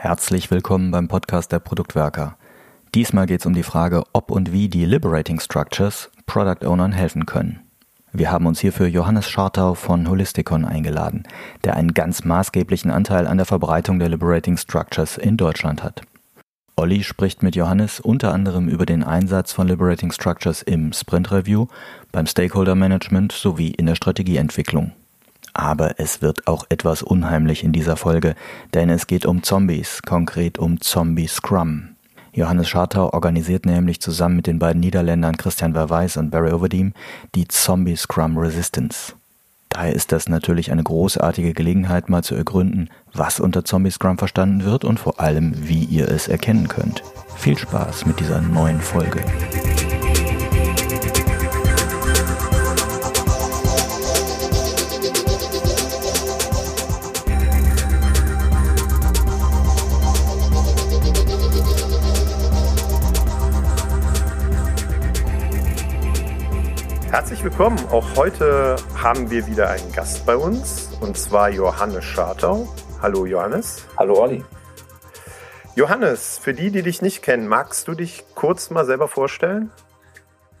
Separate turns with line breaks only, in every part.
Herzlich willkommen beim Podcast der Produktwerker. Diesmal geht es um die Frage, ob und wie die Liberating Structures Product Ownern helfen können. Wir haben uns hierfür Johannes Schartau von Holisticon eingeladen, der einen ganz maßgeblichen Anteil an der Verbreitung der Liberating Structures in Deutschland hat. Olli spricht mit Johannes unter anderem über den Einsatz von Liberating Structures im Sprint Review, beim Stakeholder Management sowie in der Strategieentwicklung. Aber es wird auch etwas unheimlich in dieser Folge, denn es geht um Zombies, konkret um Zombie Scrum. Johannes Schartau organisiert nämlich zusammen mit den beiden Niederländern Christian Verweis und Barry Overdiem die Zombie Scrum Resistance. Daher ist das natürlich eine großartige Gelegenheit, mal zu ergründen, was unter Zombie Scrum verstanden wird und vor allem, wie ihr es erkennen könnt. Viel Spaß mit dieser neuen Folge.
Herzlich willkommen. Auch heute haben wir wieder einen Gast bei uns und zwar Johannes Schartau. Hallo Johannes.
Hallo Olli.
Johannes, für die, die dich nicht kennen, magst du dich kurz mal selber vorstellen?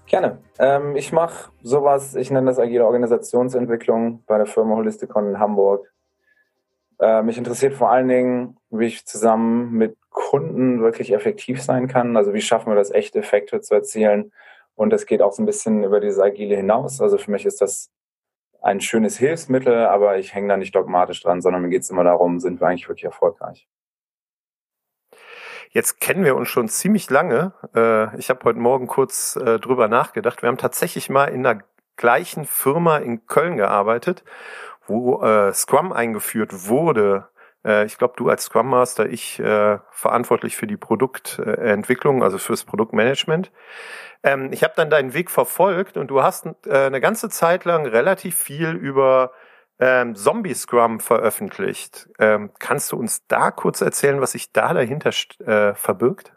Gerne. Ähm, ich mache sowas, ich nenne das agile Organisationsentwicklung bei der Firma Holisticon in Hamburg. Äh, mich interessiert vor allen Dingen, wie ich zusammen mit Kunden wirklich effektiv sein kann. Also wie schaffen wir das, echte Effekte zu erzielen und es geht auch so ein bisschen über dieses Agile hinaus. Also für mich ist das ein schönes Hilfsmittel, aber ich hänge da nicht dogmatisch dran, sondern mir geht es immer darum, sind wir eigentlich wirklich erfolgreich.
Jetzt kennen wir uns schon ziemlich lange. Äh, ich habe heute Morgen kurz äh, drüber nachgedacht. Wir haben tatsächlich mal in der gleichen Firma in Köln gearbeitet, wo äh, Scrum eingeführt wurde. Ich glaube, du als Scrum Master, ich verantwortlich für die Produktentwicklung, also fürs Produktmanagement. Ähm, ich habe dann deinen Weg verfolgt und du hast äh, eine ganze Zeit lang relativ viel über ähm, Zombie Scrum veröffentlicht. Ähm, kannst du uns da kurz erzählen, was sich da dahinter äh, verbirgt?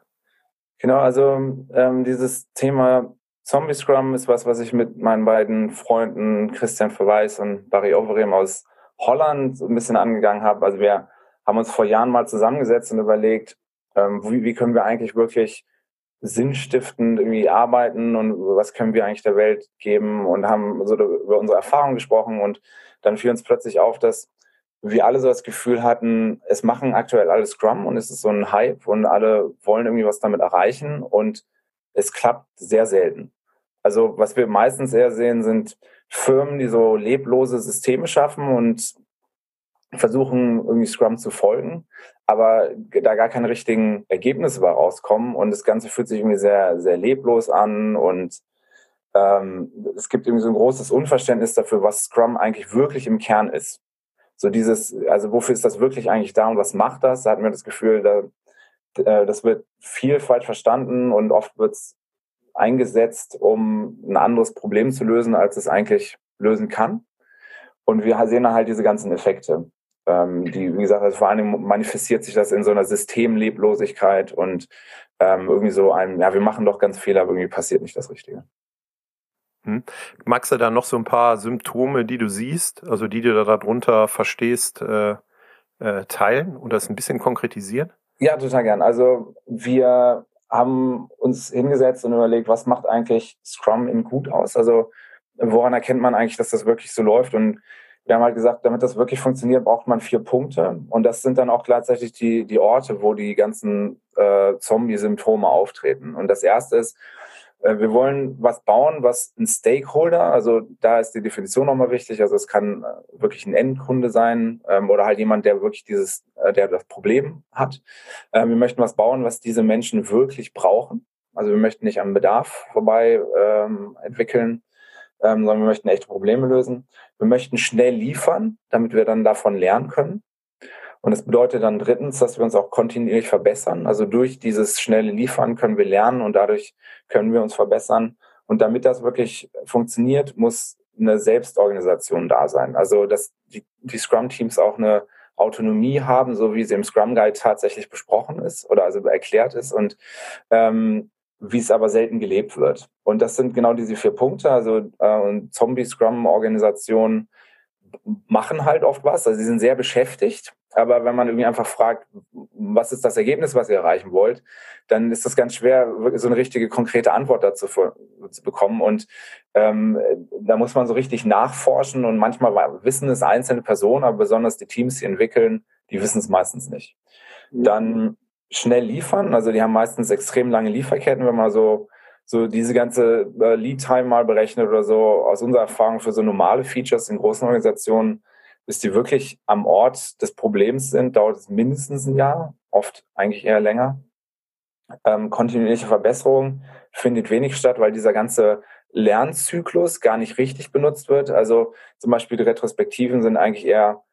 Genau, also ähm, dieses Thema Zombie Scrum ist was, was ich mit meinen beiden Freunden Christian Verweis und Barry Overeem aus Holland so ein bisschen angegangen habe. Also wir haben uns vor Jahren mal zusammengesetzt und überlegt, ähm, wie, wie können wir eigentlich wirklich sinnstiftend irgendwie arbeiten und was können wir eigentlich der Welt geben und haben so über unsere Erfahrungen gesprochen und dann fiel uns plötzlich auf, dass wir alle so das Gefühl hatten, es machen aktuell alle Scrum und es ist so ein Hype und alle wollen irgendwie was damit erreichen und es klappt sehr selten. Also was wir meistens eher sehen, sind Firmen, die so leblose Systeme schaffen und versuchen irgendwie Scrum zu folgen aber da gar keine richtigen Ergebnisse bei rauskommen und das Ganze fühlt sich irgendwie sehr, sehr leblos an und ähm, es gibt irgendwie so ein großes Unverständnis dafür, was Scrum eigentlich wirklich im Kern ist. So dieses, also wofür ist das wirklich eigentlich da und was macht das? Da hatten wir das Gefühl, da, äh, das wird viel falsch verstanden und oft wird es eingesetzt, um ein anderes Problem zu lösen, als es eigentlich lösen kann. Und wir sehen da halt diese ganzen Effekte. Ähm, die, wie gesagt, also vor allem manifestiert sich das in so einer Systemleblosigkeit und ähm, irgendwie so ein, ja, wir machen doch ganz viel, aber irgendwie passiert nicht das Richtige.
Hm. Magst du da noch so ein paar Symptome, die du siehst, also die du da darunter verstehst, äh, äh, teilen oder es ein bisschen konkretisieren?
Ja, total gern. Also wir haben uns hingesetzt und überlegt, was macht eigentlich Scrum in gut aus? Also woran erkennt man eigentlich, dass das wirklich so läuft? Und wir haben halt gesagt, damit das wirklich funktioniert, braucht man vier Punkte. Und das sind dann auch gleichzeitig die, die Orte, wo die ganzen äh, Zombie-Symptome auftreten. Und das erste ist, äh, wir wollen was bauen, was ein Stakeholder, also da ist die Definition nochmal wichtig, also es kann äh, wirklich ein Endkunde sein ähm, oder halt jemand, der wirklich dieses, äh, der das Problem hat. Ähm, wir möchten was bauen, was diese Menschen wirklich brauchen. Also wir möchten nicht am Bedarf vorbei ähm, entwickeln, ähm, sondern wir möchten echte Probleme lösen. Wir möchten schnell liefern, damit wir dann davon lernen können. Und das bedeutet dann drittens, dass wir uns auch kontinuierlich verbessern. Also durch dieses schnelle Liefern können wir lernen und dadurch können wir uns verbessern. Und damit das wirklich funktioniert, muss eine Selbstorganisation da sein. Also dass die, die Scrum-Teams auch eine Autonomie haben, so wie sie im Scrum Guide tatsächlich besprochen ist oder also erklärt ist. Und ähm, wie es aber selten gelebt wird. Und das sind genau diese vier Punkte. Also äh, Zombie-Scrum-Organisationen machen halt oft was, also sie sind sehr beschäftigt. Aber wenn man irgendwie einfach fragt, was ist das Ergebnis, was ihr erreichen wollt, dann ist das ganz schwer, so eine richtige konkrete Antwort dazu zu bekommen. Und ähm, da muss man so richtig nachforschen und manchmal wissen es einzelne Personen, aber besonders die Teams, die entwickeln, die wissen es meistens nicht. Dann schnell liefern, also die haben meistens extrem lange Lieferketten, wenn man so so diese ganze äh, Lead-Time mal berechnet oder so, aus unserer Erfahrung für so normale Features in großen Organisationen, bis die wirklich am Ort des Problems sind, dauert es mindestens ein Jahr, oft eigentlich eher länger. Ähm, kontinuierliche Verbesserung findet wenig statt, weil dieser ganze Lernzyklus gar nicht richtig benutzt wird. Also zum Beispiel die Retrospektiven sind eigentlich eher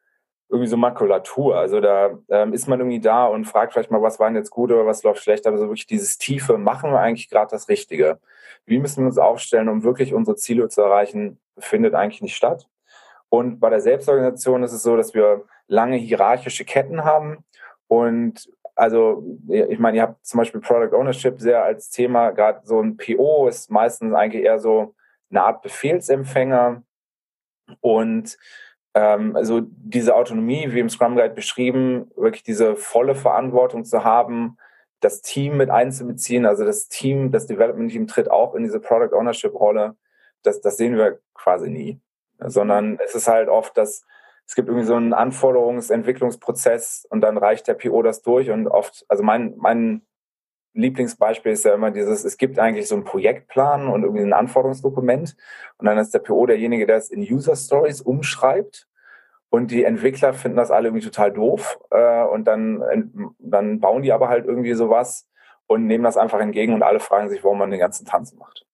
irgendwie so Makulatur. Also da ähm, ist man irgendwie da und fragt vielleicht mal, was war denn jetzt gut oder was läuft schlecht, aber so wirklich dieses Tiefe, machen wir eigentlich gerade das Richtige? Wie müssen wir uns aufstellen, um wirklich unsere Ziele zu erreichen, findet eigentlich nicht statt. Und bei der Selbstorganisation ist es so, dass wir lange hierarchische Ketten haben und also ich meine, ihr habt zum Beispiel Product Ownership sehr als Thema, gerade so ein PO ist meistens eigentlich eher so eine Art Befehlsempfänger und ähm, also diese Autonomie, wie im Scrum Guide beschrieben, wirklich diese volle Verantwortung zu haben, das Team mit einzubeziehen, also das Team, das Development Team tritt auch in diese Product Ownership Rolle, das, das sehen wir quasi nie, sondern es ist halt oft, dass es gibt irgendwie so einen Anforderungsentwicklungsprozess und dann reicht der PO das durch und oft, also mein, mein Lieblingsbeispiel ist ja immer dieses, es gibt eigentlich so einen Projektplan und irgendwie ein Anforderungsdokument und dann ist der PO derjenige, der es in User Stories umschreibt und die Entwickler finden das alle irgendwie total doof äh, und dann, dann bauen die aber halt irgendwie sowas und nehmen das einfach entgegen und alle fragen sich, warum man den ganzen Tanz macht.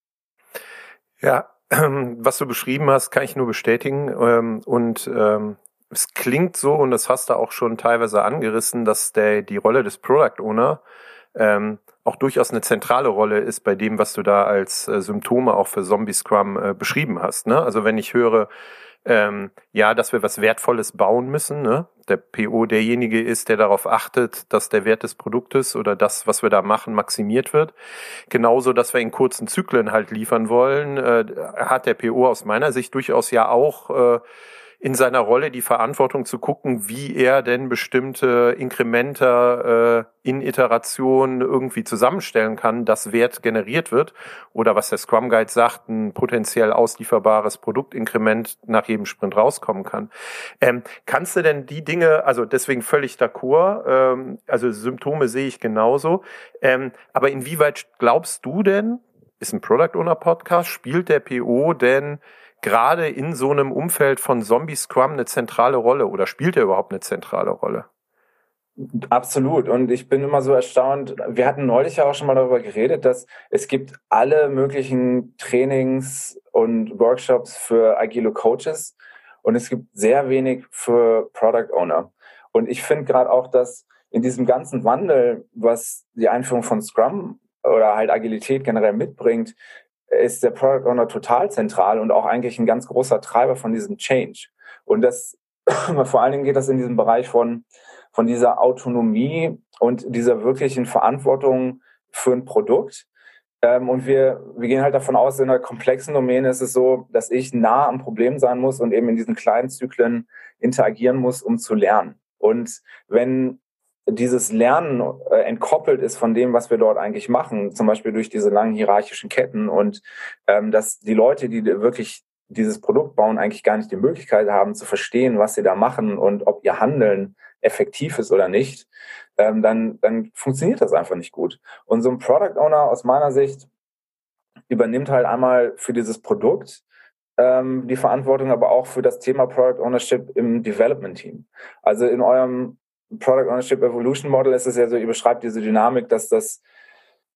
Ja, was du beschrieben hast, kann ich nur bestätigen ähm, und ähm, es klingt so, und das hast du auch schon teilweise angerissen, dass der, die Rolle des Product Owner ähm, auch durchaus eine zentrale Rolle ist bei dem, was du da als äh, Symptome auch für Zombie Scrum äh, beschrieben hast. Ne? Also wenn ich höre, ähm, ja, dass wir was Wertvolles bauen müssen, ne? der PO derjenige ist, der darauf achtet, dass der Wert des Produktes oder das, was wir da machen, maximiert wird. Genauso, dass wir in kurzen Zyklen halt liefern wollen, äh, hat der PO aus meiner Sicht durchaus ja auch äh, in seiner Rolle die Verantwortung zu gucken, wie er denn bestimmte Inkrementer äh, in Iterationen irgendwie zusammenstellen kann, dass Wert generiert wird oder was der Scrum Guide sagt, ein potenziell auslieferbares Produktinkrement nach jedem Sprint rauskommen kann. Ähm, kannst du denn die Dinge, also deswegen völlig d'accord, ähm, also Symptome sehe ich genauso, ähm, aber inwieweit glaubst du denn, ist ein Product Owner Podcast, spielt der PO denn gerade in so einem Umfeld von Zombie Scrum eine zentrale Rolle oder spielt er überhaupt eine zentrale Rolle?
Absolut. Und ich bin immer so erstaunt. Wir hatten neulich ja auch schon mal darüber geredet, dass es gibt alle möglichen Trainings und Workshops für agile Coaches und es gibt sehr wenig für Product Owner. Und ich finde gerade auch, dass in diesem ganzen Wandel, was die Einführung von Scrum oder halt Agilität generell mitbringt, ist der Product Owner total zentral und auch eigentlich ein ganz großer Treiber von diesem Change. Und das, vor allen Dingen geht das in diesem Bereich von, von dieser Autonomie und dieser wirklichen Verantwortung für ein Produkt. Ähm, und wir, wir gehen halt davon aus, in einer komplexen Domäne ist es so, dass ich nah am Problem sein muss und eben in diesen kleinen Zyklen interagieren muss, um zu lernen. Und wenn dieses Lernen äh, entkoppelt ist von dem, was wir dort eigentlich machen, zum Beispiel durch diese langen hierarchischen Ketten und ähm, dass die Leute, die wirklich dieses Produkt bauen, eigentlich gar nicht die Möglichkeit haben zu verstehen, was sie da machen und ob ihr Handeln effektiv ist oder nicht, ähm, dann, dann funktioniert das einfach nicht gut. Und so ein Product Owner aus meiner Sicht übernimmt halt einmal für dieses Produkt ähm, die Verantwortung, aber auch für das Thema Product Ownership im Development Team. Also in eurem Product Ownership Evolution Model ist es ja so, ihr beschreibt diese Dynamik, dass das,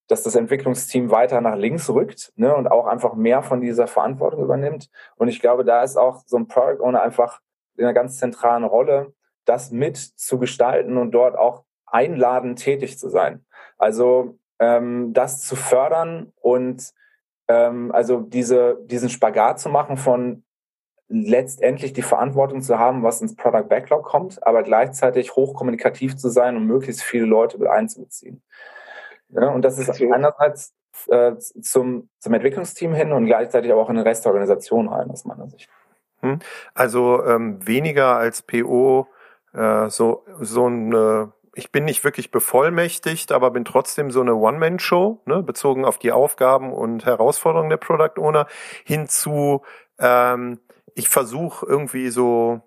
dass das Entwicklungsteam weiter nach links rückt ne, und auch einfach mehr von dieser Verantwortung übernimmt. Und ich glaube, da ist auch so ein Product Owner einfach in einer ganz zentralen Rolle, das mit zu gestalten und dort auch einladend tätig zu sein. Also ähm, das zu fördern und ähm, also diese, diesen Spagat zu machen von letztendlich die Verantwortung zu haben, was ins Product Backlog kommt, aber gleichzeitig hochkommunikativ zu sein und möglichst viele Leute mit einzubeziehen. Ja, und das ist einerseits äh, zum, zum Entwicklungsteam hin und gleichzeitig aber auch in den Rest der Organisation rein, aus meiner Sicht.
Hm. Also ähm, weniger als PO äh, so so eine ich bin nicht wirklich bevollmächtigt, aber bin trotzdem so eine One-Man-Show, ne, bezogen auf die Aufgaben und Herausforderungen der Product Owner, hinzu, ähm, ich versuche irgendwie so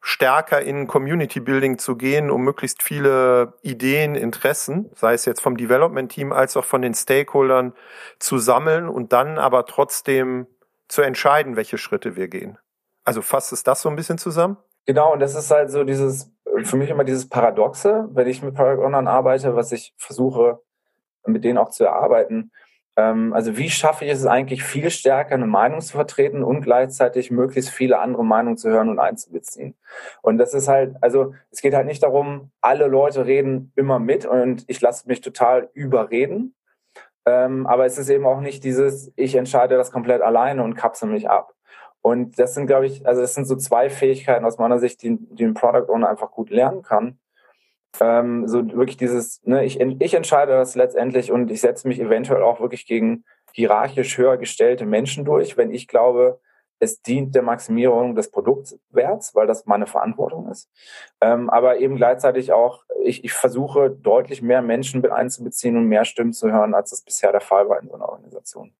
stärker in Community Building zu gehen, um möglichst viele Ideen, Interessen, sei es jetzt vom Development Team als auch von den Stakeholdern zu sammeln und dann aber trotzdem zu entscheiden, welche Schritte wir gehen. Also fasst es das so ein bisschen zusammen?
Genau, und das ist halt so dieses, für mich immer dieses Paradoxe, wenn ich mit Product Ownern arbeite, was ich versuche, mit denen auch zu erarbeiten. Ähm, also wie schaffe ich es eigentlich viel stärker, eine Meinung zu vertreten und gleichzeitig möglichst viele andere Meinungen zu hören und einzubeziehen. Und das ist halt, also es geht halt nicht darum, alle Leute reden immer mit und ich lasse mich total überreden. Ähm, aber es ist eben auch nicht dieses, ich entscheide das komplett alleine und kapsel mich ab. Und das sind, glaube ich, also das sind so zwei Fähigkeiten aus meiner Sicht, die, die ein Product Owner einfach gut lernen kann. Ähm, so wirklich dieses, ne, ich, ich entscheide das letztendlich und ich setze mich eventuell auch wirklich gegen hierarchisch höher gestellte Menschen durch, wenn ich glaube, es dient der Maximierung des Produktwerts, weil das meine Verantwortung ist. Ähm, aber eben gleichzeitig auch, ich, ich versuche deutlich mehr Menschen mit einzubeziehen und mehr Stimmen zu hören, als das bisher der Fall war in so einer Organisation.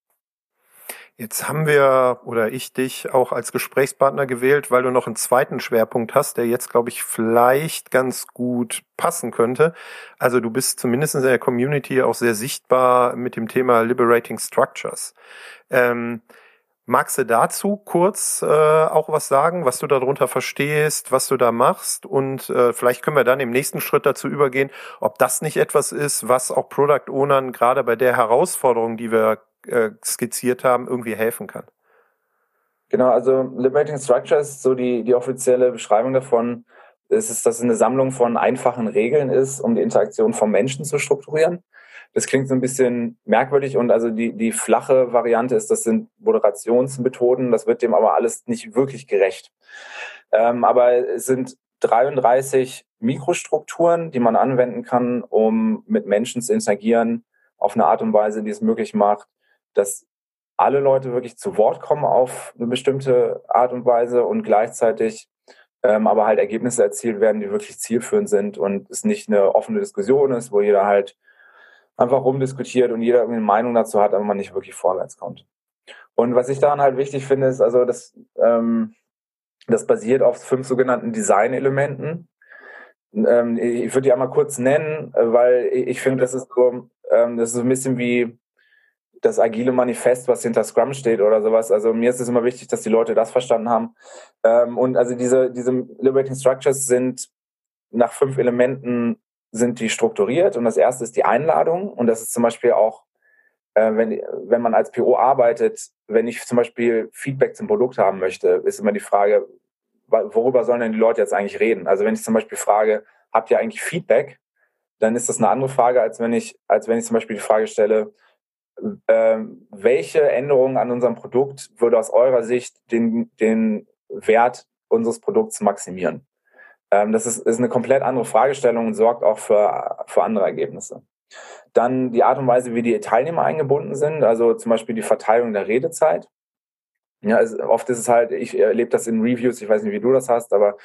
Jetzt haben wir oder ich dich auch als Gesprächspartner gewählt, weil du noch einen zweiten Schwerpunkt hast, der jetzt, glaube ich, vielleicht ganz gut passen könnte. Also du bist zumindest in der Community auch sehr sichtbar mit dem Thema Liberating Structures. Ähm, magst du dazu kurz äh, auch was sagen, was du darunter verstehst, was du da machst? Und äh, vielleicht können wir dann im nächsten Schritt dazu übergehen, ob das nicht etwas ist, was auch Product Ownern gerade bei der Herausforderung, die wir äh, skizziert haben, irgendwie helfen kann.
Genau, also Liberating Structures, so die, die offizielle Beschreibung davon, ist, es, dass es eine Sammlung von einfachen Regeln ist, um die Interaktion von Menschen zu strukturieren. Das klingt so ein bisschen merkwürdig und also die, die flache Variante ist, das sind Moderationsmethoden, das wird dem aber alles nicht wirklich gerecht. Ähm, aber es sind 33 Mikrostrukturen, die man anwenden kann, um mit Menschen zu interagieren auf eine Art und Weise, die es möglich macht, dass alle Leute wirklich zu Wort kommen auf eine bestimmte Art und Weise und gleichzeitig ähm, aber halt Ergebnisse erzielt werden, die wirklich zielführend sind und es nicht eine offene Diskussion ist, wo jeder halt einfach rumdiskutiert und jeder eine Meinung dazu hat, aber man nicht wirklich vorwärts kommt. Und was ich daran halt wichtig finde, ist also, dass ähm, das basiert auf fünf sogenannten Design-Elementen. Ähm, ich würde die einmal kurz nennen, weil ich finde, das ist so, ähm, das ist so ein bisschen wie das agile Manifest, was hinter Scrum steht oder sowas. Also mir ist es immer wichtig, dass die Leute das verstanden haben. Ähm, und also diese, diese Liberating Structures sind nach fünf Elementen sind die strukturiert. Und das erste ist die Einladung. Und das ist zum Beispiel auch, äh, wenn, wenn man als PO arbeitet, wenn ich zum Beispiel Feedback zum Produkt haben möchte, ist immer die Frage, worüber sollen denn die Leute jetzt eigentlich reden? Also wenn ich zum Beispiel frage, habt ihr eigentlich Feedback? Dann ist das eine andere Frage, als wenn ich, als wenn ich zum Beispiel die Frage stelle, welche Änderungen an unserem Produkt würde aus eurer Sicht den, den Wert unseres Produkts maximieren? Ähm, das ist, ist eine komplett andere Fragestellung und sorgt auch für, für andere Ergebnisse. Dann die Art und Weise, wie die Teilnehmer eingebunden sind, also zum Beispiel die Verteilung der Redezeit. Ja, also oft ist es halt, ich erlebe das in Reviews, ich weiß nicht, wie du das hast, aber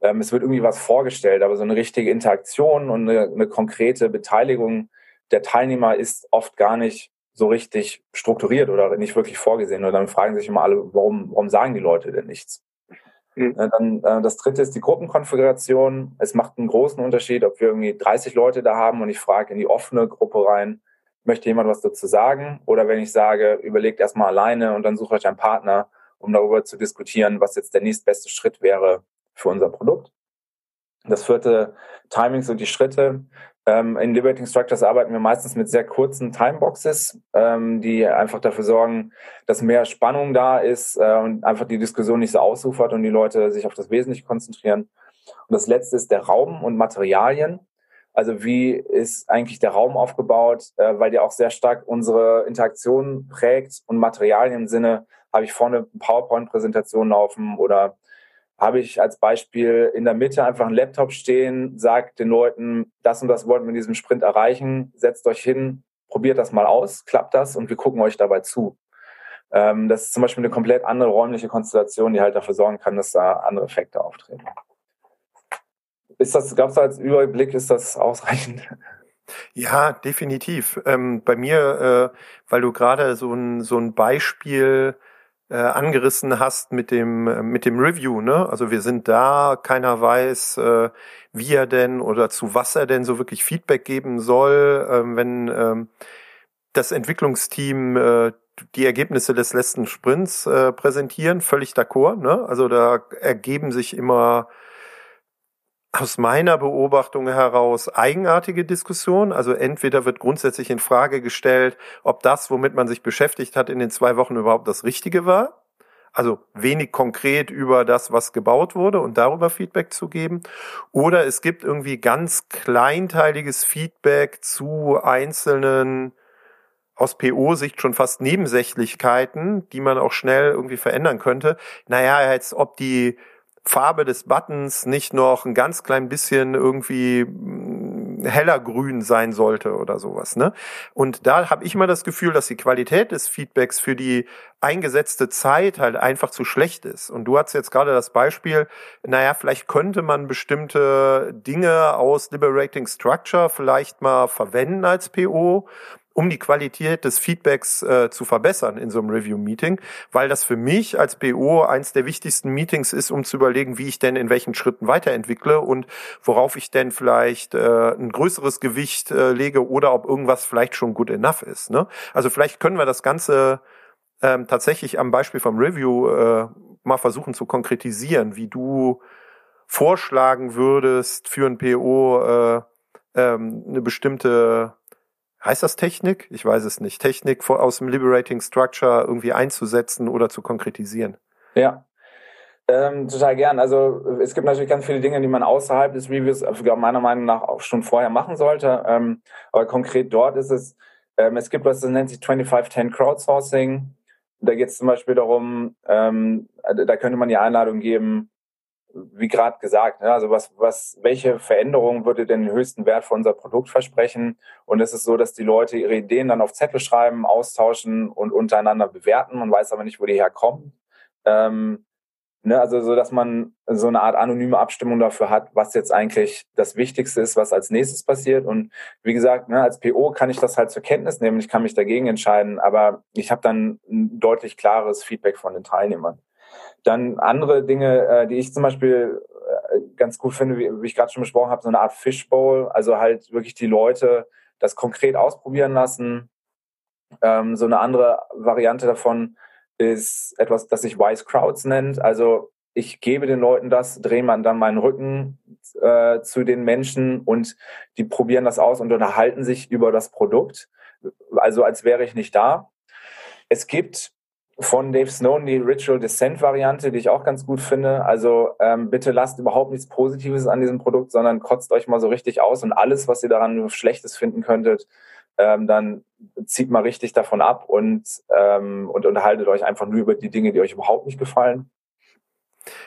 ähm, es wird irgendwie was vorgestellt, aber so eine richtige Interaktion und eine, eine konkrete Beteiligung der Teilnehmer ist oft gar nicht so richtig strukturiert oder nicht wirklich vorgesehen. Und dann fragen sich immer alle, warum, warum sagen die Leute denn nichts? Mhm. Dann äh, das dritte ist die Gruppenkonfiguration. Es macht einen großen Unterschied, ob wir irgendwie 30 Leute da haben und ich frage in die offene Gruppe rein, möchte jemand was dazu sagen? Oder wenn ich sage, überlegt erstmal alleine und dann suche euch einen Partner, um darüber zu diskutieren, was jetzt der nächstbeste Schritt wäre für unser Produkt. Das vierte, Timings und die Schritte. Ähm, in Liberating Structures arbeiten wir meistens mit sehr kurzen Timeboxes, ähm, die einfach dafür sorgen, dass mehr Spannung da ist äh, und einfach die Diskussion nicht so ausufert und die Leute sich auf das Wesentliche konzentrieren. Und das letzte ist der Raum und Materialien. Also wie ist eigentlich der Raum aufgebaut, äh, weil der auch sehr stark unsere Interaktion prägt und Materialien im Sinne, habe ich vorne eine PowerPoint-Präsentation laufen oder habe ich als Beispiel in der Mitte einfach einen Laptop stehen, sage den Leuten, das und das wollten wir in diesem Sprint erreichen, setzt euch hin, probiert das mal aus, klappt das und wir gucken euch dabei zu. Ähm, das ist zum Beispiel eine komplett andere räumliche Konstellation, die halt dafür sorgen kann, dass da andere Effekte auftreten. Ist das, glaubst du als Überblick, ist das ausreichend?
Ja, definitiv. Ähm, bei mir, äh, weil du gerade so ein, so ein Beispiel äh, angerissen hast mit dem äh, mit dem Review, ne? Also wir sind da, keiner weiß, äh, wie er denn oder zu was er denn so wirklich Feedback geben soll, äh, wenn äh, das Entwicklungsteam äh, die Ergebnisse des letzten Sprints äh, präsentieren, völlig d'accord. Ne? Also da ergeben sich immer aus meiner Beobachtung heraus eigenartige Diskussionen. Also entweder wird grundsätzlich in Frage gestellt, ob das, womit man sich beschäftigt hat, in den zwei Wochen überhaupt das Richtige war. Also wenig konkret über das, was gebaut wurde und darüber Feedback zu geben. Oder es gibt irgendwie ganz kleinteiliges Feedback zu einzelnen aus PO-Sicht schon fast Nebensächlichkeiten, die man auch schnell irgendwie verändern könnte. Naja, als ob die Farbe des Buttons nicht noch ein ganz klein bisschen irgendwie mm, heller grün sein sollte oder sowas. Ne? Und da habe ich immer das Gefühl, dass die Qualität des Feedbacks für die eingesetzte Zeit halt einfach zu schlecht ist. Und du hast jetzt gerade das Beispiel, naja, vielleicht könnte man bestimmte Dinge aus Liberating Structure vielleicht mal verwenden als PO um die Qualität des Feedbacks äh, zu verbessern in so einem Review-Meeting, weil das für mich als BO eins der wichtigsten Meetings ist, um zu überlegen, wie ich denn in welchen Schritten weiterentwickle und worauf ich denn vielleicht äh, ein größeres Gewicht äh, lege oder ob irgendwas vielleicht schon good enough ist. Ne? Also vielleicht können wir das Ganze ähm, tatsächlich am Beispiel vom Review äh, mal versuchen zu konkretisieren, wie du vorschlagen würdest für ein PO äh, ähm, eine bestimmte heißt das Technik? Ich weiß es nicht. Technik aus dem Liberating Structure irgendwie einzusetzen oder zu konkretisieren.
Ja. Ähm, total gern. Also es gibt natürlich ganz viele Dinge, die man außerhalb des Reviews meiner Meinung nach auch schon vorher machen sollte. Ähm, aber konkret dort ist es, ähm, es gibt was, das nennt sich 2510 Crowdsourcing. Da geht es zum Beispiel darum, ähm, da könnte man die Einladung geben, wie gerade gesagt, ne, also was, was, welche Veränderung würde denn den höchsten Wert für unser Produkt versprechen? Und es ist so, dass die Leute ihre Ideen dann auf Zettel schreiben, austauschen und untereinander bewerten. Man weiß aber nicht, wo die herkommen. Ähm, ne, also so, dass man so eine Art anonyme Abstimmung dafür hat, was jetzt eigentlich das Wichtigste ist, was als nächstes passiert. Und wie gesagt, ne, als PO kann ich das halt zur Kenntnis nehmen. Ich kann mich dagegen entscheiden, aber ich habe dann ein deutlich klares Feedback von den Teilnehmern. Dann andere Dinge, äh, die ich zum Beispiel äh, ganz gut finde, wie, wie ich gerade schon besprochen habe, so eine Art Fishbowl, also halt wirklich die Leute das konkret ausprobieren lassen. Ähm, so eine andere Variante davon ist etwas, das sich Wise Crowds nennt. Also ich gebe den Leuten das, drehe man dann meinen Rücken äh, zu den Menschen und die probieren das aus und unterhalten sich über das Produkt. Also als wäre ich nicht da. Es gibt von Dave Snowden die Ritual Descent Variante, die ich auch ganz gut finde. Also ähm, bitte lasst überhaupt nichts Positives an diesem Produkt, sondern kotzt euch mal so richtig aus und alles, was ihr daran Schlechtes finden könntet, ähm, dann zieht mal richtig davon ab und, ähm, und unterhaltet euch einfach nur über die Dinge, die euch überhaupt nicht gefallen.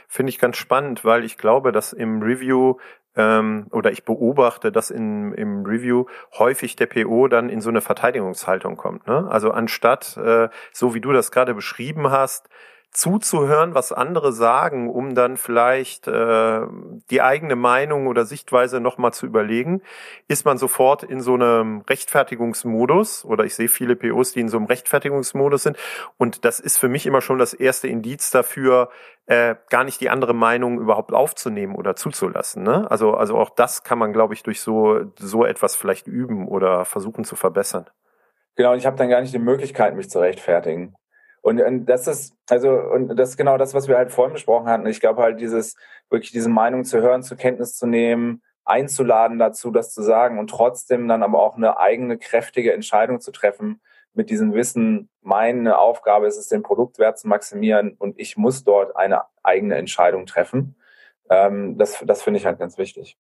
Finde ich ganz spannend, weil ich glaube, dass im Review ähm, oder ich beobachte, dass in, im Review häufig der PO dann in so eine Verteidigungshaltung kommt. Ne? Also anstatt, äh, so wie du das gerade beschrieben hast, zuzuhören, was andere sagen, um dann vielleicht äh, die eigene Meinung oder Sichtweise nochmal zu überlegen, ist man sofort in so einem Rechtfertigungsmodus oder ich sehe viele POs, die in so einem Rechtfertigungsmodus sind und das ist für mich immer schon das erste Indiz dafür, äh, gar nicht die andere Meinung überhaupt aufzunehmen oder zuzulassen. Ne? Also, also auch das kann man, glaube ich, durch so, so etwas vielleicht üben oder versuchen zu verbessern.
Genau, und ich habe dann gar nicht die Möglichkeit, mich zu rechtfertigen. Und, und das ist, also, und das ist genau das, was wir halt vorhin besprochen hatten. Ich glaube halt, dieses, wirklich diese Meinung zu hören, zur Kenntnis zu nehmen, einzuladen dazu, das zu sagen und trotzdem dann aber auch eine eigene, kräftige Entscheidung zu treffen, mit diesem Wissen, meine Aufgabe ist es, den Produktwert zu maximieren und ich muss dort eine eigene Entscheidung treffen. Ähm, das das finde ich halt ganz wichtig.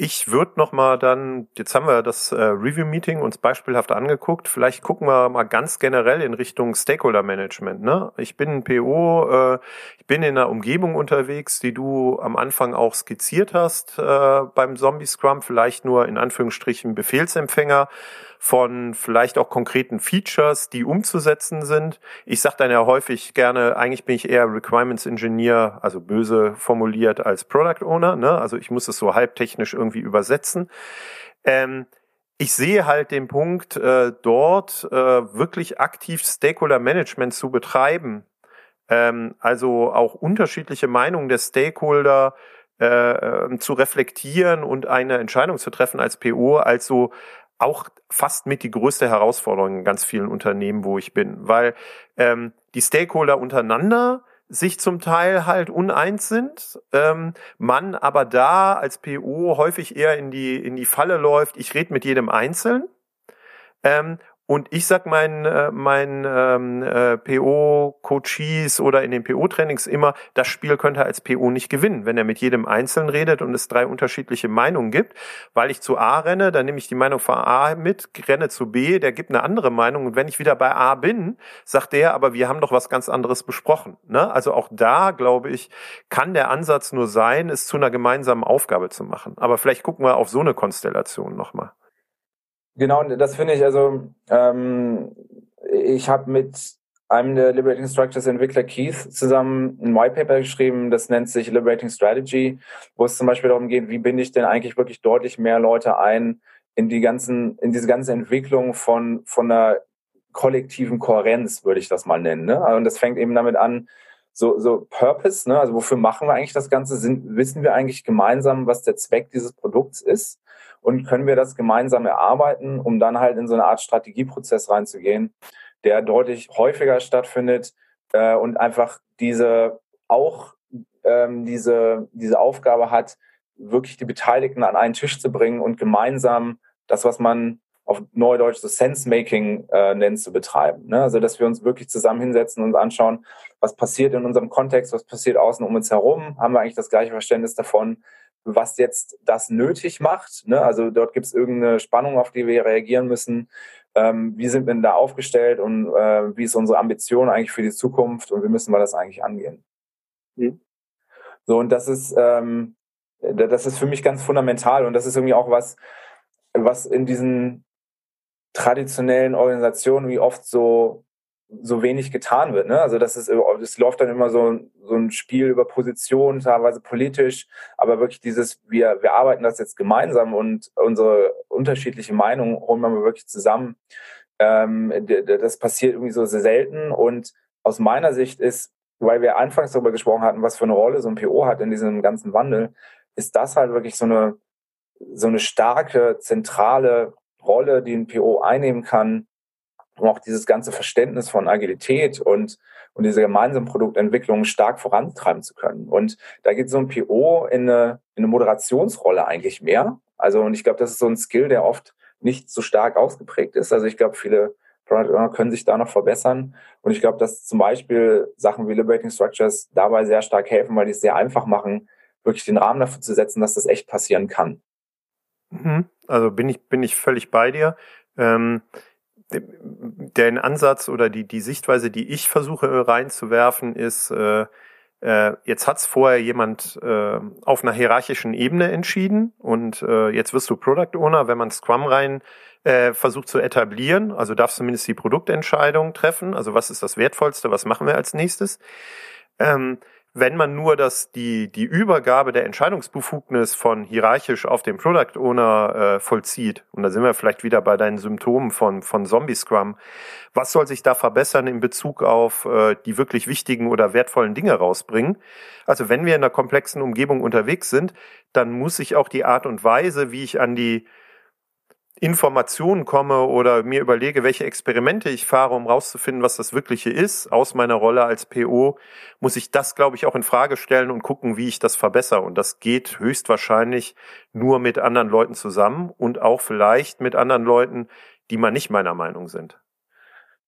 Ich würde noch mal dann, jetzt haben wir das äh, Review-Meeting uns beispielhaft angeguckt, vielleicht gucken wir mal ganz generell in Richtung Stakeholder-Management. Ne? Ich bin ein PO, äh, ich bin in einer Umgebung unterwegs, die du am Anfang auch skizziert hast äh, beim Zombie-Scrum, vielleicht nur in Anführungsstrichen Befehlsempfänger von vielleicht auch konkreten Features, die umzusetzen sind. Ich sage dann ja häufig gerne, eigentlich bin ich eher Requirements Engineer, also böse formuliert als Product Owner. Ne? Also ich muss es so halbtechnisch irgendwie übersetzen. Ähm, ich sehe halt den Punkt, äh, dort äh, wirklich aktiv Stakeholder Management zu betreiben. Ähm, also auch unterschiedliche Meinungen der Stakeholder äh, äh zu reflektieren und eine Entscheidung zu treffen als PO, also auch fast mit die größte Herausforderung in ganz vielen Unternehmen, wo ich bin, weil ähm, die Stakeholder untereinander sich zum Teil halt uneins sind, ähm, man aber da als PO häufig eher in die in die Falle läuft. Ich rede mit jedem Einzelnen ähm, und ich sag meinen äh, meinen ähm, äh, PO-Coaches oder in den PO-Trainings immer, das Spiel könnte er als PO nicht gewinnen, wenn er mit jedem Einzelnen redet und es drei unterschiedliche Meinungen gibt. Weil ich zu A renne, dann nehme ich die Meinung von A mit, renne zu B, der gibt eine andere Meinung. Und wenn ich wieder bei A bin, sagt der, aber wir haben doch was ganz anderes besprochen. Ne? Also auch da, glaube ich, kann der Ansatz nur sein, es zu einer gemeinsamen Aufgabe zu machen. Aber vielleicht gucken wir auf so eine Konstellation nochmal.
Genau, das finde ich, also ähm, ich habe mit einem der Liberating Structures Entwickler Keith zusammen ein White Paper geschrieben, das nennt sich Liberating Strategy, wo es zum Beispiel darum geht, wie binde ich denn eigentlich wirklich deutlich mehr Leute ein in die ganzen, in diese ganze Entwicklung von, von einer kollektiven Kohärenz, würde ich das mal nennen. Ne? Und das fängt eben damit an, so, so Purpose, ne? also wofür machen wir eigentlich das Ganze? Sind, wissen wir eigentlich gemeinsam, was der Zweck dieses Produkts ist? Und können wir das gemeinsam erarbeiten, um dann halt in so eine Art Strategieprozess reinzugehen, der deutlich häufiger stattfindet äh, und einfach diese auch ähm, diese, diese Aufgabe hat, wirklich die Beteiligten an einen Tisch zu bringen und gemeinsam das, was man auf Neudeutsch so Sense-Making äh, nennt, zu betreiben. Ne? Also, dass wir uns wirklich zusammen hinsetzen und anschauen, was passiert in unserem Kontext, was passiert außen um uns herum, haben wir eigentlich das gleiche Verständnis davon, was jetzt das nötig macht. Ne? Also dort gibt es irgendeine Spannung, auf die wir reagieren müssen. Ähm, wie sind wir denn da aufgestellt und äh, wie ist unsere Ambition eigentlich für die Zukunft und wie müssen wir das eigentlich angehen? Mhm. So, und das ist, ähm, das ist für mich ganz fundamental und das ist irgendwie auch was, was in diesen traditionellen Organisationen wie oft so so wenig getan wird. Ne? Also das ist, es läuft dann immer so, so ein Spiel über Positionen, teilweise politisch, aber wirklich dieses, wir, wir arbeiten das jetzt gemeinsam und unsere unterschiedliche Meinungen holen wir wirklich zusammen. Ähm, das passiert irgendwie so sehr selten und aus meiner Sicht ist, weil wir anfangs darüber gesprochen hatten, was für eine Rolle so ein PO hat in diesem ganzen Wandel, ist das halt wirklich so eine, so eine starke, zentrale Rolle, die ein PO einnehmen kann, um auch dieses ganze Verständnis von Agilität und, und diese gemeinsamen Produktentwicklung stark vorantreiben zu können. Und da geht so ein PO in eine, in eine Moderationsrolle eigentlich mehr. Also, und ich glaube, das ist so ein Skill, der oft nicht so stark ausgeprägt ist. Also ich glaube, viele Product Owner können sich da noch verbessern. Und ich glaube, dass zum Beispiel Sachen wie Liberating Structures dabei sehr stark helfen, weil die es sehr einfach machen, wirklich den Rahmen dafür zu setzen, dass das echt passieren kann.
Mhm. Also bin ich, bin ich völlig bei dir. Ähm, der Ansatz oder die, die Sichtweise, die ich versuche reinzuwerfen, ist, äh, äh, jetzt hat's vorher jemand äh, auf einer hierarchischen Ebene entschieden und äh, jetzt wirst du Product Owner, wenn man Scrum rein äh, versucht zu etablieren, also darfst zumindest die Produktentscheidung treffen, also was ist das Wertvollste, was machen wir als nächstes. Ähm, wenn man nur das, die, die Übergabe der Entscheidungsbefugnis von hierarchisch auf den Product Owner äh, vollzieht, und da sind wir vielleicht wieder bei deinen Symptomen von, von Zombie Scrum, was soll sich da verbessern in Bezug auf äh, die wirklich wichtigen oder wertvollen Dinge rausbringen? Also wenn wir in einer komplexen Umgebung unterwegs sind, dann muss sich auch die Art und Weise, wie ich an die Informationen komme oder mir überlege, welche Experimente ich fahre, um rauszufinden, was das Wirkliche ist, aus meiner Rolle als PO, muss ich das, glaube ich, auch in Frage stellen und gucken, wie ich das verbessere. Und das geht höchstwahrscheinlich nur mit anderen Leuten zusammen und auch vielleicht mit anderen Leuten, die mal nicht meiner Meinung sind.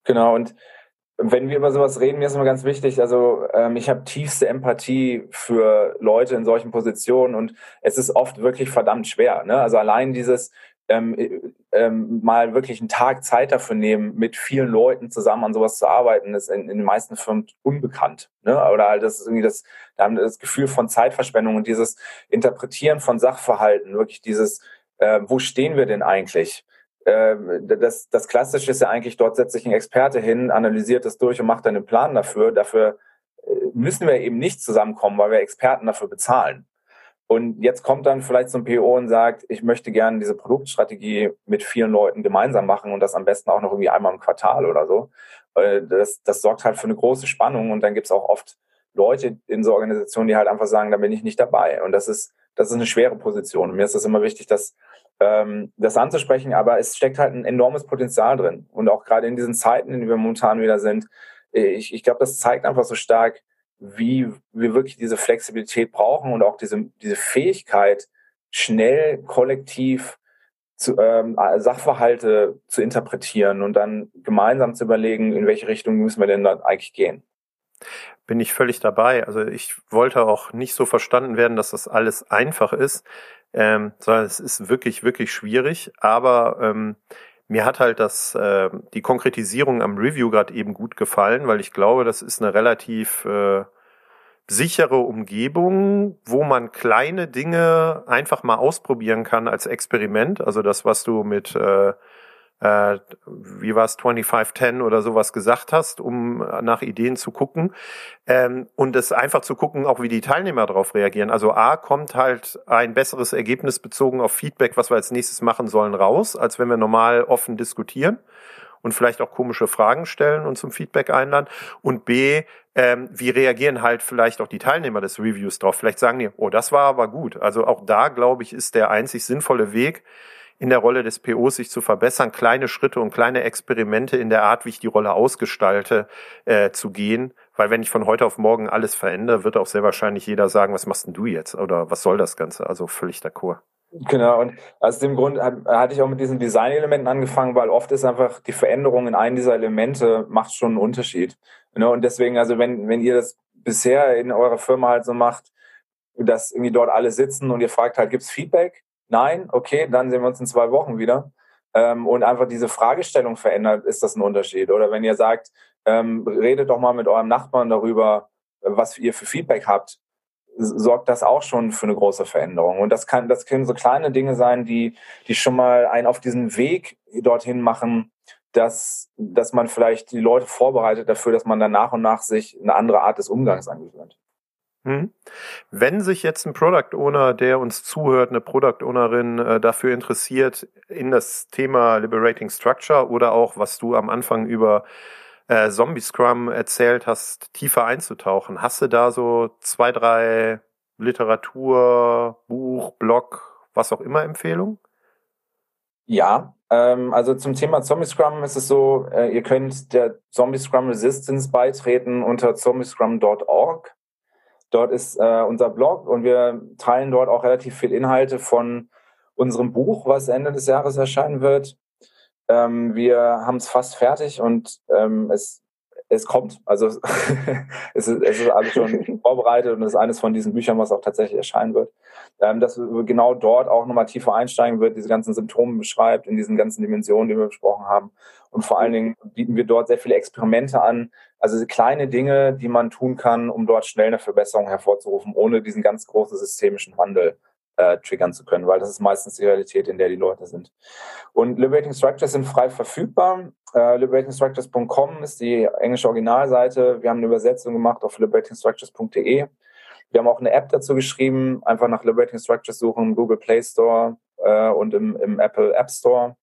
Genau. Und wenn wir über sowas reden, mir ist immer ganz wichtig, also ähm, ich habe tiefste Empathie für Leute in solchen Positionen und es ist oft wirklich verdammt schwer. Ne? Also allein dieses ähm, äh, ähm, mal wirklich einen Tag Zeit dafür nehmen, mit vielen Leuten zusammen an sowas zu arbeiten, ist in, in den meisten Firmen unbekannt. Ne? Oder halt das ist irgendwie das, da haben das Gefühl von Zeitverschwendung und dieses Interpretieren von Sachverhalten, wirklich dieses, äh, wo stehen wir denn eigentlich? Ähm, das, das Klassische ist ja eigentlich, dort setzt sich ein Experte hin, analysiert das durch und macht einen Plan dafür. Dafür äh, müssen wir eben nicht zusammenkommen, weil wir Experten dafür bezahlen. Und jetzt kommt dann vielleicht so ein PO und sagt, ich möchte gerne diese Produktstrategie mit vielen Leuten gemeinsam machen und das am besten auch noch irgendwie einmal im Quartal oder so. Äh, das, das sorgt halt für eine große Spannung und dann gibt es auch oft Leute in so Organisationen, die halt einfach sagen, da bin ich nicht dabei. Und das ist, das ist eine schwere Position. Und mir ist das immer wichtig, dass ähm, das anzusprechen, aber es steckt halt ein enormes Potenzial drin. Und auch gerade in diesen Zeiten, in denen wir momentan wieder sind, ich, ich glaube, das zeigt einfach so stark, wie wir wirklich diese Flexibilität brauchen und auch diese, diese Fähigkeit, schnell kollektiv zu, ähm, Sachverhalte zu interpretieren und dann gemeinsam zu überlegen, in welche Richtung müssen wir denn dann eigentlich gehen.
Bin ich völlig dabei. Also ich wollte auch nicht so verstanden werden, dass das alles einfach ist, ähm, sondern es ist wirklich, wirklich schwierig. Aber ähm, mir hat halt das, äh, die Konkretisierung am Review gerade eben gut gefallen, weil ich glaube, das ist eine relativ äh, sichere Umgebung, wo man kleine Dinge einfach mal ausprobieren kann als Experiment. Also das, was du mit äh, äh, wie war es, 2510 oder sowas gesagt hast, um nach Ideen zu gucken. Ähm, und es einfach zu gucken, auch wie die Teilnehmer darauf reagieren. Also A, kommt halt ein besseres Ergebnis bezogen auf Feedback, was wir als nächstes machen sollen, raus, als wenn wir normal offen diskutieren und vielleicht auch komische Fragen stellen und zum Feedback einladen. Und B, ähm, wie reagieren halt vielleicht auch die Teilnehmer des Reviews drauf? Vielleicht sagen die, oh, das war aber gut. Also auch da, glaube ich, ist der einzig sinnvolle Weg, in der Rolle des POs sich zu verbessern, kleine Schritte und kleine Experimente in der Art, wie ich die Rolle ausgestalte, äh, zu gehen. Weil wenn ich von heute auf morgen alles verändere, wird auch sehr wahrscheinlich jeder sagen, was machst denn du jetzt? Oder was soll das Ganze? Also völlig d'accord.
Genau, und aus dem Grund hatte ich auch mit diesen Design-Elementen angefangen, weil oft ist einfach die Veränderung in einem dieser Elemente macht schon einen Unterschied. Ne, und deswegen, also wenn, wenn ihr das bisher in eurer Firma halt so macht, dass irgendwie dort alle sitzen und ihr fragt halt, gibt's Feedback? Nein, okay, dann sehen wir uns in zwei Wochen wieder. Ähm, und einfach diese Fragestellung verändert, ist das ein Unterschied. Oder wenn ihr sagt, ähm, redet doch mal mit eurem Nachbarn darüber, was ihr für Feedback habt, sorgt das auch schon für eine große Veränderung. Und das kann, das können so kleine Dinge sein, die, die schon mal einen auf diesen Weg dorthin machen, dass, dass man vielleicht die Leute vorbereitet dafür, dass man dann nach und nach sich eine andere Art des Umgangs angewöhnt.
Hm. Wenn sich jetzt ein Product Owner, der uns zuhört, eine Product Ownerin äh, dafür interessiert, in das Thema Liberating Structure oder auch, was du am Anfang über äh, Zombie Scrum erzählt hast, tiefer einzutauchen, hast du da so zwei, drei Literatur, Buch, Blog, was auch immer Empfehlungen?
Ja, ähm, also zum Thema Zombie Scrum ist es so, äh, ihr könnt der Zombie Scrum Resistance beitreten unter zombiescrum.org. Dort ist äh, unser Blog und wir teilen dort auch relativ viel Inhalte von unserem Buch, was Ende des Jahres erscheinen wird. Ähm, wir haben es fast fertig und ähm, es, es kommt. Also es, ist, es ist alles schon vorbereitet und es ist eines von diesen Büchern, was auch tatsächlich erscheinen wird. Ähm, dass wir genau dort auch nochmal tiefer einsteigen wird, diese ganzen Symptome beschreibt, in diesen ganzen Dimensionen, die wir besprochen haben. Und vor allen Dingen bieten wir dort sehr viele Experimente an, also kleine Dinge, die man tun kann, um dort schnell eine Verbesserung hervorzurufen, ohne diesen ganz großen systemischen Wandel äh, triggern zu können, weil das ist meistens die Realität, in der die Leute sind. Und Liberating Structures sind frei verfügbar. Äh, liberatingstructures.com ist die englische Originalseite. Wir haben eine Übersetzung gemacht auf liberatingstructures.de. Wir haben auch eine App dazu geschrieben, einfach nach Liberating Structures suchen im Google Play Store äh, und im, im Apple App Store.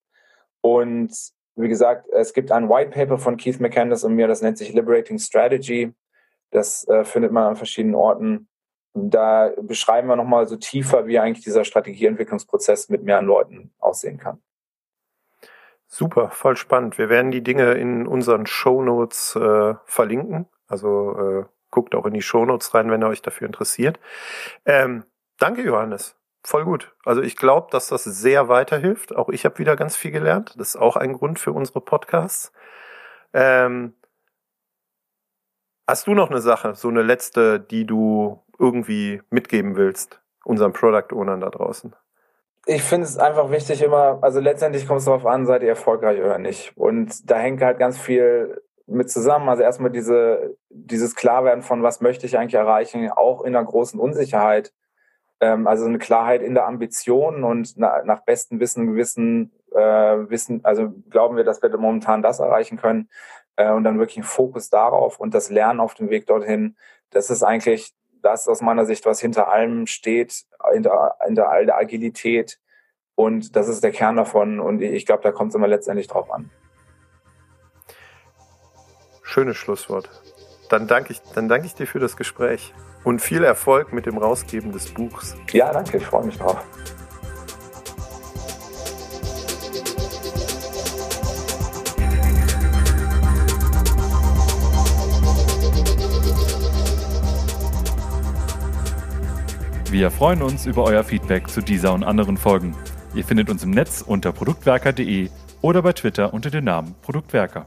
Und wie gesagt, es gibt ein White Paper von Keith McCandless und mir, das nennt sich Liberating Strategy. Das äh, findet man an verschiedenen Orten. Da beschreiben wir nochmal so tiefer, wie eigentlich dieser Strategieentwicklungsprozess mit mehreren Leuten aussehen kann.
Super, voll spannend. Wir werden die Dinge in unseren Show Notes äh, verlinken. Also äh, guckt auch in die Show Notes rein, wenn ihr euch dafür interessiert. Ähm, danke, Johannes. Voll gut. Also ich glaube, dass das sehr weiterhilft. Auch ich habe wieder ganz viel gelernt. Das ist auch ein Grund für unsere Podcasts. Ähm, Hast du noch eine Sache, so eine letzte, die du irgendwie mitgeben willst, unseren Product Ownern da draußen?
Ich finde es einfach wichtig immer, also letztendlich kommt es darauf an, seid ihr erfolgreich oder nicht. Und da hängt halt ganz viel mit zusammen. Also erstmal diese, dieses Klarwerden von, was möchte ich eigentlich erreichen, auch in einer großen Unsicherheit. Ähm, also eine Klarheit in der Ambition und na, nach bestem Wissen Gewissen äh, wissen, also glauben wir, dass wir momentan das erreichen können äh, und dann wirklich ein Fokus darauf und das Lernen auf dem Weg dorthin. Das ist eigentlich das aus meiner Sicht, was hinter allem steht, hinter, hinter all der Agilität. Und das ist der Kern davon. Und ich glaube, da kommt es immer letztendlich drauf an.
Schönes Schlusswort. Dann danke ich, dann danke ich dir für das Gespräch und viel Erfolg mit dem Rausgeben des Buchs.
Ja, danke, ich freue mich drauf.
Wir freuen uns über euer Feedback zu dieser und anderen Folgen. Ihr findet uns im Netz unter produktwerker.de oder bei Twitter unter dem Namen Produktwerker.